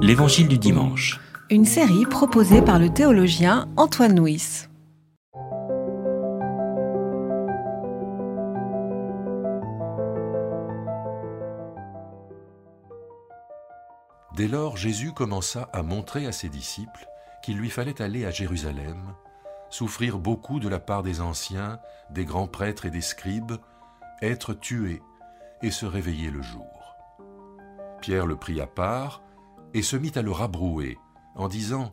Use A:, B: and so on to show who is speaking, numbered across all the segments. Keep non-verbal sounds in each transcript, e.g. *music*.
A: L'Évangile du dimanche.
B: Une série proposée par le théologien Antoine Nuis.
C: Dès lors, Jésus commença à montrer à ses disciples qu'il lui fallait aller à Jérusalem, souffrir beaucoup de la part des anciens, des grands prêtres et des scribes, être tué et se réveiller le jour. Pierre le prit à part et se mit à le rabrouer en disant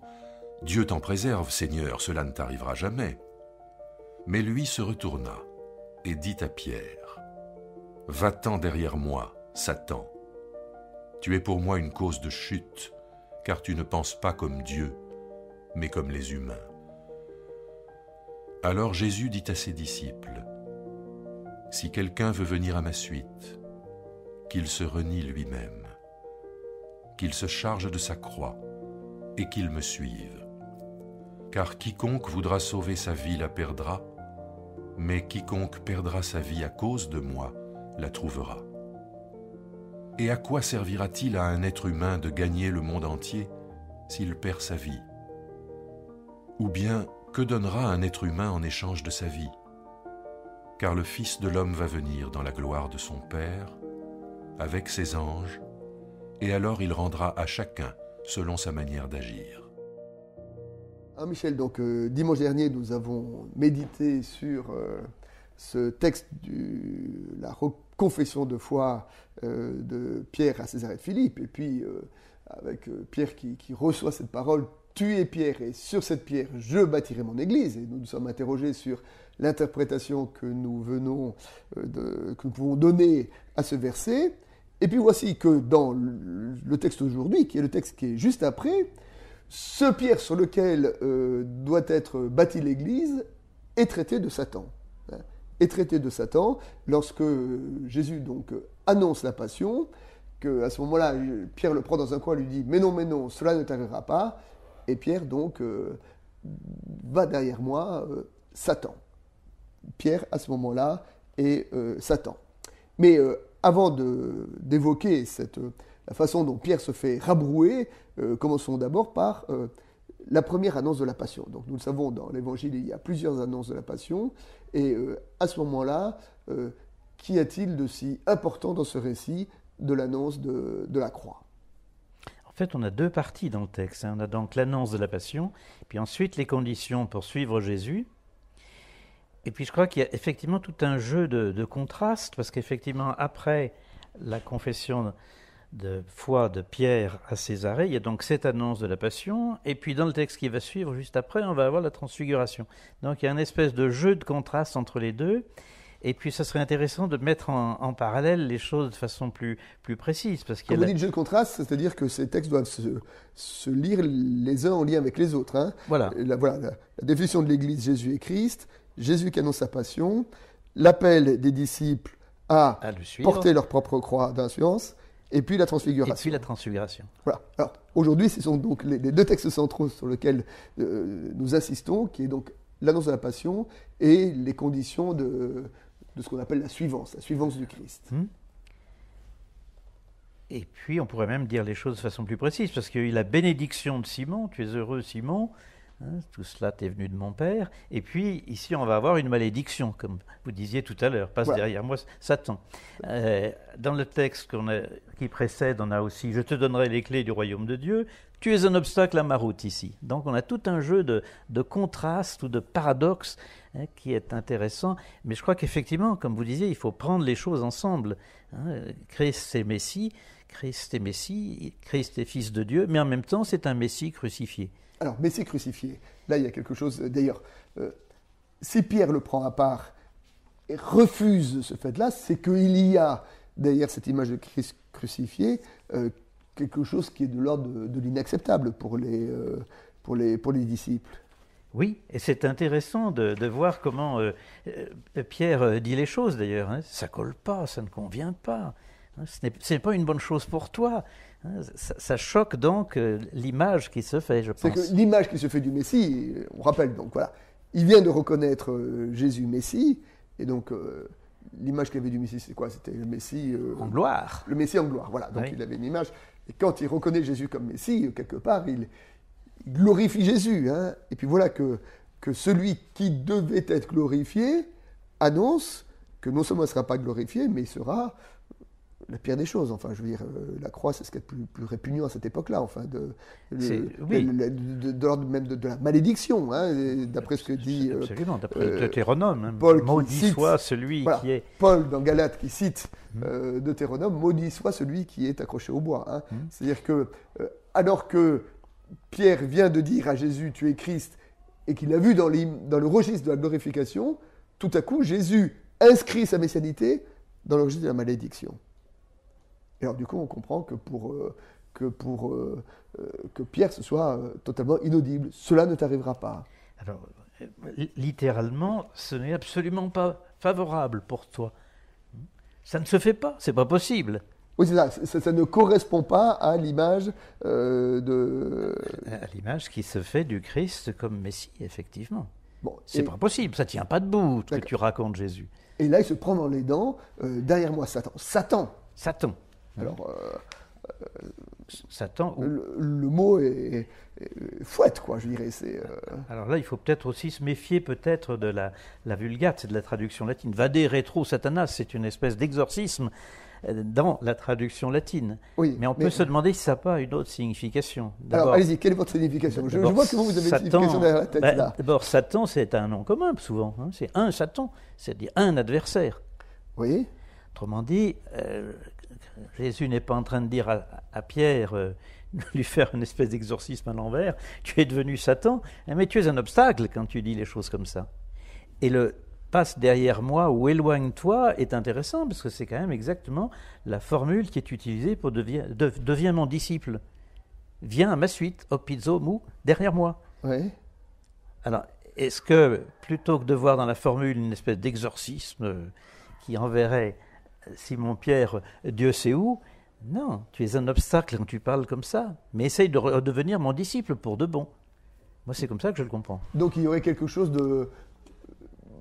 C: Dieu t'en préserve, Seigneur, cela ne t'arrivera jamais. Mais lui se retourna et dit à Pierre Va-t'en derrière moi, Satan. Tu es pour moi une cause de chute, car tu ne penses pas comme Dieu, mais comme les humains. Alors Jésus dit à ses disciples Si quelqu'un veut venir à ma suite, qu'il se renie lui-même qu'il se charge de sa croix et qu'il me suive. Car quiconque voudra sauver sa vie la perdra, mais quiconque perdra sa vie à cause de moi la trouvera. Et à quoi servira-t-il à un être humain de gagner le monde entier s'il perd sa vie? Ou bien que donnera un être humain en échange de sa vie? Car le Fils de l'homme va venir dans la gloire de son Père, avec ses anges, et alors il rendra à chacun selon sa manière d'agir.
D: Ah, Michel, donc euh, dimanche dernier, nous avons médité sur euh, ce texte de la confession de foi euh, de Pierre à Césarée de Philippe, et puis avec Pierre qui, reçoit cette parole, tu es Pierre, et sur cette pierre, je bâtirai mon église. Et nous nous sommes interrogés sur l'interprétation que nous venons que nous pouvons donner à ce verset. Et puis voici que dans le texte d'aujourd'hui, qui est le texte qui est juste après, ce pierre sur lequel euh, doit être bâtie l'Église est traité de Satan. Hein, est traité de Satan lorsque Jésus donc annonce la passion, que à ce moment-là, Pierre le prend dans un coin, lui dit Mais non, mais non, cela ne t'arrivera pas. Et Pierre donc euh, va derrière moi, euh, Satan. Pierre à ce moment-là est Satan. Mais avant d'évoquer la façon dont Pierre se fait rabrouer, euh, commençons d'abord par euh, la première annonce de la Passion. Donc nous le savons, dans l'Évangile, il y a plusieurs annonces de la Passion, et euh, à ce moment-là, qu'y a-t-il de si important dans ce récit de l'annonce de, la croix?
E: En fait, on a deux parties dans le texte. Hein. On a donc l'annonce de la Passion, puis ensuite les conditions pour suivre Jésus, et puis je crois qu'il y a effectivement tout un jeu de, contraste, parce qu'effectivement, après la confession de foi de Pierre à Césarée, il y a donc cette annonce de la passion, et puis dans le texte qui va suivre, juste après, on va avoir la transfiguration. Donc il y a une espèce de jeu de contraste entre les deux, et puis ça serait intéressant de mettre en, parallèle les choses de façon plus, plus précise. Parce
D: Quand vous dites jeu de contraste, c'est-à-dire que ces textes doivent se, lire les uns en lien avec les autres. Hein.
E: Voilà.
D: voilà la, définition de l'Église Jésus et Christ, Jésus qui annonce sa passion, l'appel des disciples à, porter leur propre croix d'influence, et puis la transfiguration. Et
E: puis la transfiguration.
D: Voilà. Alors aujourd'hui, ce sont donc les, deux textes centraux sur lesquels euh, nous assistons, qui est donc l'annonce de la passion et les conditions de, de ce qu'on appelle la suivance, la suivance du Christ. Hmm.
E: Et puis, on pourrait même dire les choses de façon plus précise, parce qu'il y a eu la bénédiction de Simon, tu es heureux Simon, Hein, tout cela t'est venu de mon père. Et puis, ici, on va avoir une malédiction, comme vous disiez tout à l'heure. Passe derrière moi, Satan. Euh, dans le texte qui précède, on a aussi Je te donnerai les clés du royaume de Dieu. Tu es un obstacle à ma route ici. Donc, on a tout un jeu de, de contraste ou de paradoxe hein, qui est intéressant. Mais je crois qu'effectivement, comme vous disiez, il faut prendre les choses ensemble. Hein. Christ est Messie, Christ est Messie, Christ est Fils de Dieu, mais en même temps, c'est un Messie crucifié.
D: Alors, Messie crucifié, là il y a quelque chose, d'ailleurs, euh, si Pierre le prend à part et refuse ce fait-là, c'est qu'il y a derrière cette image de Christ crucifié euh, quelque chose qui est de l'ordre de, l'inacceptable pour les, euh, pour, les, pour les disciples.
E: Oui, et c'est intéressant de, voir comment Pierre dit les choses d'ailleurs. Hein. Ça colle pas, ça ne convient pas. Hein. Ce n'est pas une bonne chose pour toi. Hein, ça, choque donc euh, l'image qui se fait, je pense.
D: C'est que l'image qui se fait du Messie, on rappelle donc, voilà, il vient de reconnaître euh, Jésus Messie, et donc euh, l'image qu'il avait du Messie, c'est quoi? C'était le Messie.
E: en gloire.
D: Le Messie en gloire, voilà. Donc il avait une image Et quand il reconnaît Jésus comme Messie, quelque part, il, glorifie Jésus. Hein. Et puis voilà que, que celui qui devait être glorifié annonce que non seulement il ne sera pas glorifié, mais il sera la pire des choses. Enfin, je veux dire, euh, la croix, c'est ce qui est plus, plus répugnant à cette époque-là. Enfin, de, de, l'ordre même de, la malédiction, hein, d'après ce que dit.
E: Euh, absolument, d'après euh, Deutéronome. Hein. Paul maudit soit celui qui est.
D: Paul, dans Galate, qui cite euh, Deutéronome, maudit soit celui qui est accroché au bois. Hein. Mmh. C'est-à-dire que, alors que Pierre vient de dire à Jésus, tu es Christ, et qu'il a vu dans, dans le registre de la glorification, tout à coup, Jésus inscrit sa messianité dans le registre de la malédiction. Et alors du coup, on comprend que pour, euh, que, pour euh, euh, que Pierre ce soit totalement inaudible. Cela ne t'arrivera pas.
E: Alors, littéralement, ce n'est absolument pas favorable pour toi. Ça ne se fait pas, c'est pas possible.
D: Oui, c'est ça. ça. ne correspond pas à l'image de.
E: À l'image qui se fait du Christ comme Messie, effectivement. Bon, c'est pas possible, ça tient pas debout que tu racontes Jésus.
D: Et là, il se prend dans les dents. derrière moi, Satan. Satan.
E: Satan.
D: Alors, euh,
E: Satan.
D: Le, mot est, fouette, quoi, je dirais. C'est, euh,
E: Alors là, il faut peut-être aussi se méfier peut-être de la, la vulgate, c'est de la traduction latine. Vade retro satanas, c'est une espèce d'exorcisme euh, dans la traduction latine. Oui, mais on peut se demander si ça n'a pas une autre signification.
D: Alors, allez-y, quelle est votre signification? Je, vois que vous, avez une signification derrière la tête, ben, là.
E: D'abord, Satan, c'est un nom commun, souvent. Hein. c'est un Satan, c'est-à-dire un adversaire.
D: Oui.
E: Autrement dit, Jésus n'est pas en train de dire à, Pierre, euh, lui faire une espèce d'exorcisme à l'envers, tu es devenu Satan, mais tu es un obstacle quand tu dis les choses comme ça. Et le passe derrière moi ou éloigne-toi est intéressant parce que c'est quand même exactement la formule qui est utilisée pour devenir deviens mon disciple. Viens à ma suite, opizo mou, derrière moi.
D: Oui.
E: Alors, est-ce que plutôt que de voir dans la formule une espèce d'exorcisme qui enverrait Simon-Pierre, Dieu sait où. Non, tu es un obstacle quand tu parles comme ça, mais essaye de redevenir mon disciple pour de bon. Moi, c'est comme ça que je le comprends.
D: Donc il y aurait quelque chose de.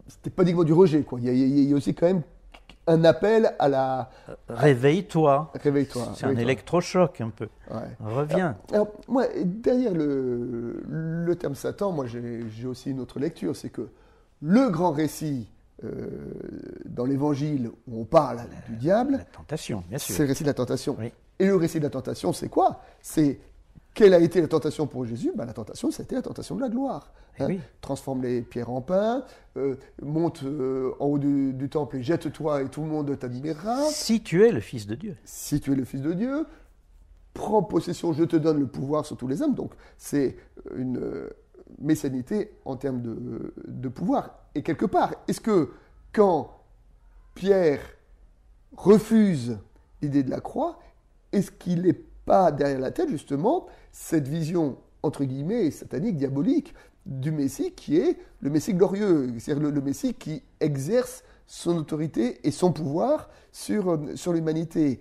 D: C'était pas uniquement du rejet, quoi. Il y, a, aussi quand même un appel à la.
E: Réveille-toi.
D: Réveille-toi.
E: C'est un électrochoc un peu. Reviens.
D: Alors, moi, derrière le, le terme Satan, moi j'ai aussi une autre lecture, c'est que le grand récit euh, dans l'évangile où on parle du diable.
E: La tentation, bien sûr.
D: C'est le récit de la tentation. Et le récit de la tentation, c'est quoi? C'est quelle a été la tentation pour Jésus? Ben, La tentation, c'était la tentation de la gloire.
E: Eh hein.
D: Transforme les pierres en pain, euh, monte euh, en haut du, temple et jette-toi et tout le monde t'admirera.
E: Si tu es le Fils de Dieu.
D: Si tu es le Fils de Dieu, prends possession, je te donne le pouvoir sur tous les hommes. Donc c'est une messianité en termes de, de pouvoir. Et quelque part, est-ce que quand Pierre refuse l'idée de la croix, est-ce qu'il n'est pas derrière la tête justement cette vision entre guillemets satanique, diabolique du Messie qui est le Messie glorieux, c'est-à-dire le, Messie qui exerce son autorité et son pouvoir sur, euh, l'humanité?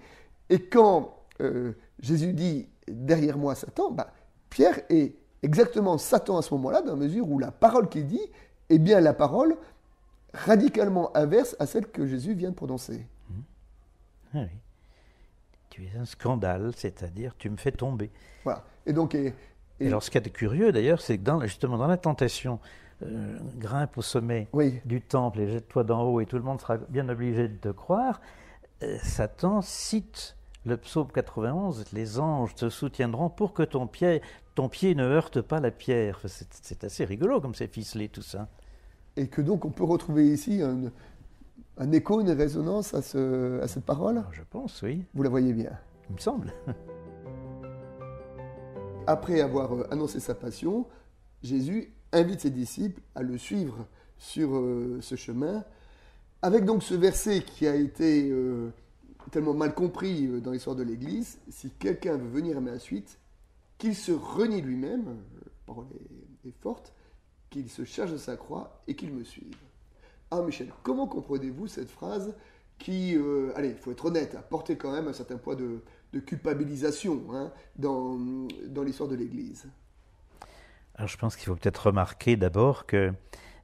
D: Et quand euh, Jésus dit derrière moi Satan, bah, Pierre est exactement Satan à ce moment-là, dans la mesure où la parole qu'il dit est bien la parole radicalement inverse à celle que Jésus vient de prononcer. Mmh.
E: Ah oui. Tu es un scandale, c'est-à-dire tu me fais tomber.
D: Voilà. Et donc. Et,
E: alors, ce qui est curieux d'ailleurs, c'est que dans, justement dans la tentation, euh, grimpe au sommet du temple et jette-toi d'en haut et tout le monde sera bien obligé de te croire, euh, Satan cite le psaume 91, les anges te soutiendront pour que ton pied, ton pied ne heurte pas la pierre. C'est assez rigolo comme c'est ficelé tout ça.
D: Et que donc on peut retrouver ici un, écho, une résonance à, ce, à cette parole?
E: Je pense, oui.
D: Vous la voyez bien
E: Il me semble. *laughs*
D: Après avoir euh, annoncé sa passion, Jésus invite ses disciples à le suivre sur euh, ce chemin, avec donc ce verset qui a été euh, tellement mal compris dans l'histoire de l'Église, si quelqu'un veut venir à ma suite, qu'il se renie lui-même, la parole est, forte, qu'il se charge de sa croix et qu'il me suive. Ah Michel, comment comprenez-vous cette phrase qui, euh, allez, il faut être honnête, a porté quand même un certain poids de, culpabilisation hein, dans, dans l'histoire de l'Église?
E: Alors je pense qu'il faut peut-être remarquer d'abord que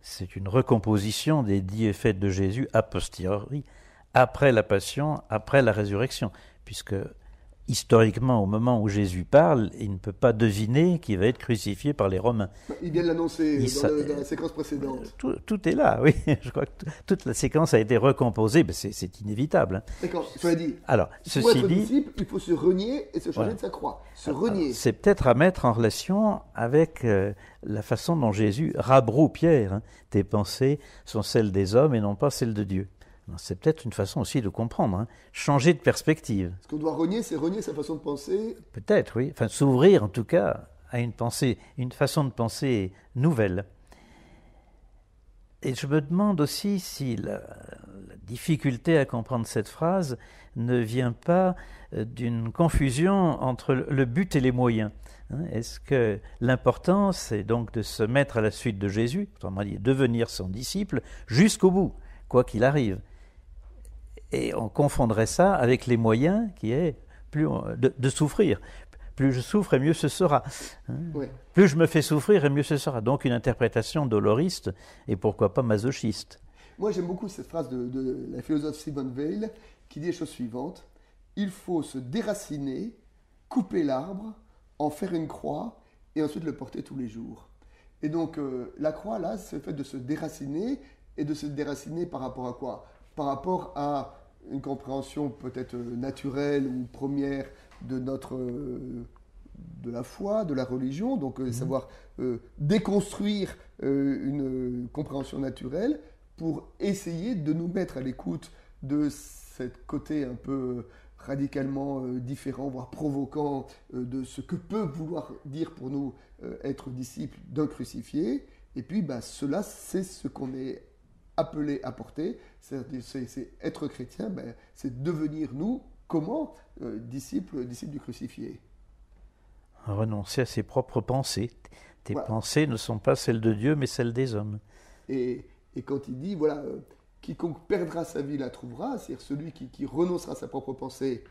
E: c'est une recomposition des dix effets de Jésus a posteriori, après la passion, après la résurrection, puisque historiquement, au moment où Jésus parle, il ne peut pas deviner qu'il va être crucifié par les Romains.
D: Il vient de l'annoncer dans,
E: sa-
D: le- dans la séquence précédente.
E: Tout, tout est là, *laughs* oui. Je crois que toute la séquence a été recomposée, mais c'est inévitable. hein.
D: D'accord, cela dit,
E: Alors,
D: pour
E: ceci
D: être
E: dit,
D: disciple, il faut se renier et se changer de sa croix. Se
E: Alors,
D: renier.
E: C'est peut-être à mettre en relation avec euh, la façon dont Jésus rabroue Pierre. hein. Tes pensées sont celles des hommes et non pas celles de Dieu. C'est peut-être une façon aussi de comprendre, hein. changer de perspective.
D: Ce qu'on doit renier, c'est renier sa façon de penser.
E: Peut-être, oui. Enfin, s'ouvrir en tout cas à une pensée, une façon de penser nouvelle. Et je me demande aussi si la, la difficulté à comprendre cette phrase ne vient pas euh, d'une confusion entre le- le but et les moyens. Hein, Est-ce que l'important, c'est donc de se mettre à la suite de Jésus, autrement dit, devenir son disciple jusqu'au bout, quoi qu'il arrive? Et on confondrait ça avec les moyens qui est plus on- de, de souffrir. Plus je souffre et mieux ce sera. Hein. Plus je me fais souffrir et mieux ce sera. Donc une interprétation doloriste et pourquoi pas masochiste.
D: Moi, j'aime beaucoup cette phrase de, de la philosophe Simone Weil qui dit les choses suivantes. Il faut se déraciner, couper l'arbre, en faire une croix et ensuite le porter tous les jours. Et donc, euh, la croix, là, c'est le fait de se déraciner et de se déraciner par rapport à quoi? Par rapport à une compréhension peut-être euh, naturelle ou première de notre euh, de la foi, de la religion, donc euh, savoir euh, déconstruire une compréhension naturelle pour essayer de nous mettre à l'écoute de cette côté un peu radicalement différent, voire provoquant de ce que peut vouloir dire pour nous être disciple d'un crucifié. Et puis, bah, cela, c'est ce qu'on est appelé à porter. C'est être chrétien, ben, c'est devenir nous, comment euh, disciple, disciple du crucifié.
E: Renoncer à ses propres pensées. Tes
D: Voilà.
E: pensées ne sont pas celles de Dieu, mais celles des hommes.
D: Et, et quand il dit, voilà, euh, quiconque perdra sa vie la trouvera, c'est-à-dire celui qui, qui renoncera à sa propre pensée,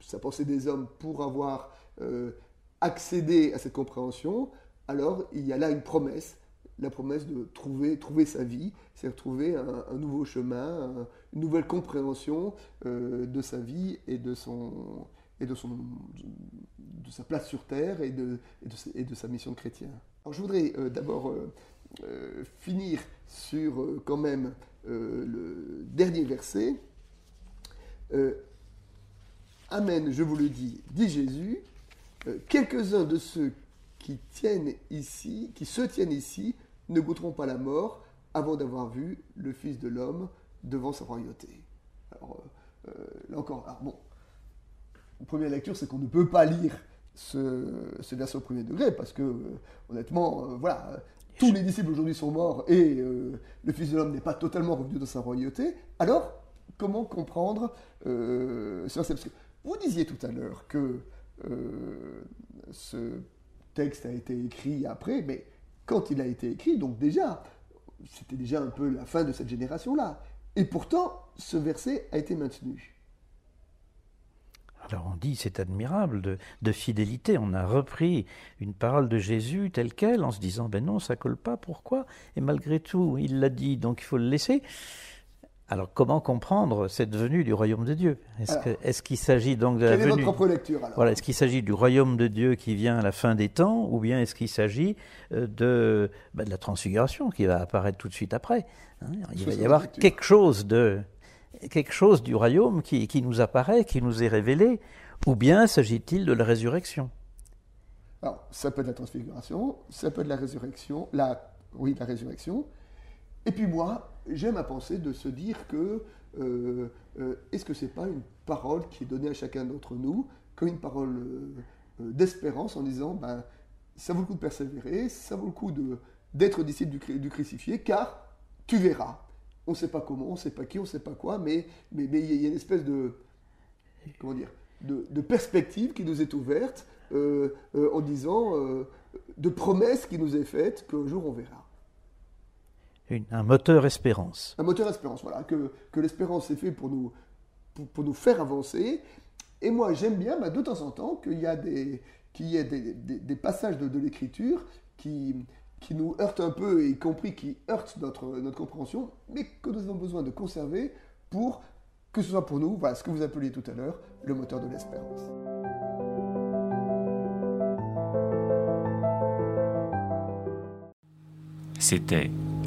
D: sa pensée des hommes, pour avoir euh, accédé à cette compréhension, alors il y a là une promesse, la promesse de trouver, sa vie, c'est-à-dire trouver un, nouveau chemin, un- une nouvelle compréhension euh, de sa vie et de son et de, son, de sa place sur terre et de, de, sa- mission de chrétien. Alors je voudrais euh, d'abord euh, finir sur quand même le dernier verset. Amen, je vous le dis, dit Jésus. Quelques-uns de ceux qui tiennent ici, qui se tiennent ici, ne goûteront pas la mort avant d'avoir vu le Fils de l'homme devant sa royauté. Alors euh, euh, là encore, alors bon, première lecture, c'est qu'on ne peut pas lire ce, ce verset au premier degré parce que, euh, honnêtement, euh, voilà, tous les disciples aujourd'hui sont morts et le Fils de l'homme n'est pas totalement revenu dans sa royauté. Alors, comment comprendre ce verset? Parce que vous disiez tout à l'heure que ce texte a été écrit après, mais quand il a été écrit, donc déjà, c'était déjà un peu la fin de cette génération-là. Et pourtant, ce verset a été maintenu.
E: Alors on dit c'est admirable de, fidélité. On a repris une parole de Jésus telle quelle en se disant ben non ça colle pas. Pourquoi? Et malgré tout il l'a dit donc il faut le laisser. Alors comment comprendre cette venue du royaume de Dieu? Est-ce qu'il s'agit donc de la
D: votre
E: venue
D: propre lecture alors?
E: Voilà, est-ce qu'il s'agit du royaume de Dieu qui vient à la fin des temps, ou bien est-ce qu'il s'agit euh, de, bah, de la transfiguration qui va apparaître tout de suite après hein? Il va y avoir quelque chose de quelque chose du royaume qui, qui nous apparaît, qui nous est révélé, ou bien s'agit-il de la résurrection?
D: Alors, ça peut être la transfiguration, ça peut être la résurrection, la, oui, la résurrection. Et puis moi, j'aime à penser de se dire que euh, euh, est-ce que c'est pas une parole qui est donnée à chacun d'entre nous, comme une parole euh, d'espérance en disant, ben, ça vaut le coup de persévérer, ça vaut le coup d'être disciple du, du crucifié, car tu verras. On ne sait pas comment, on ne sait pas qui, on ne sait pas quoi, mais mais mais il y a une espèce de comment dire de, de perspective qui nous est ouverte en disant de promesses qui nous est faite qu'un jour on verra.
E: Une- Un moteur espérance.
D: Un moteur espérance, voilà, que, que l'espérance est fait pour nous, pour, pour nous faire avancer. Et moi, j'aime bien, bah, de temps en temps, qu'il y a des, qu'il y ait des, des- des passages de, de l'écriture qui, qui nous heurtent un peu, y compris qui heurtent notre, notre compréhension, mais que nous avons besoin de conserver pour que ce soit pour nous, voilà ce que vous appeliez tout à l'heure, le moteur de l'espérance.
A: C'était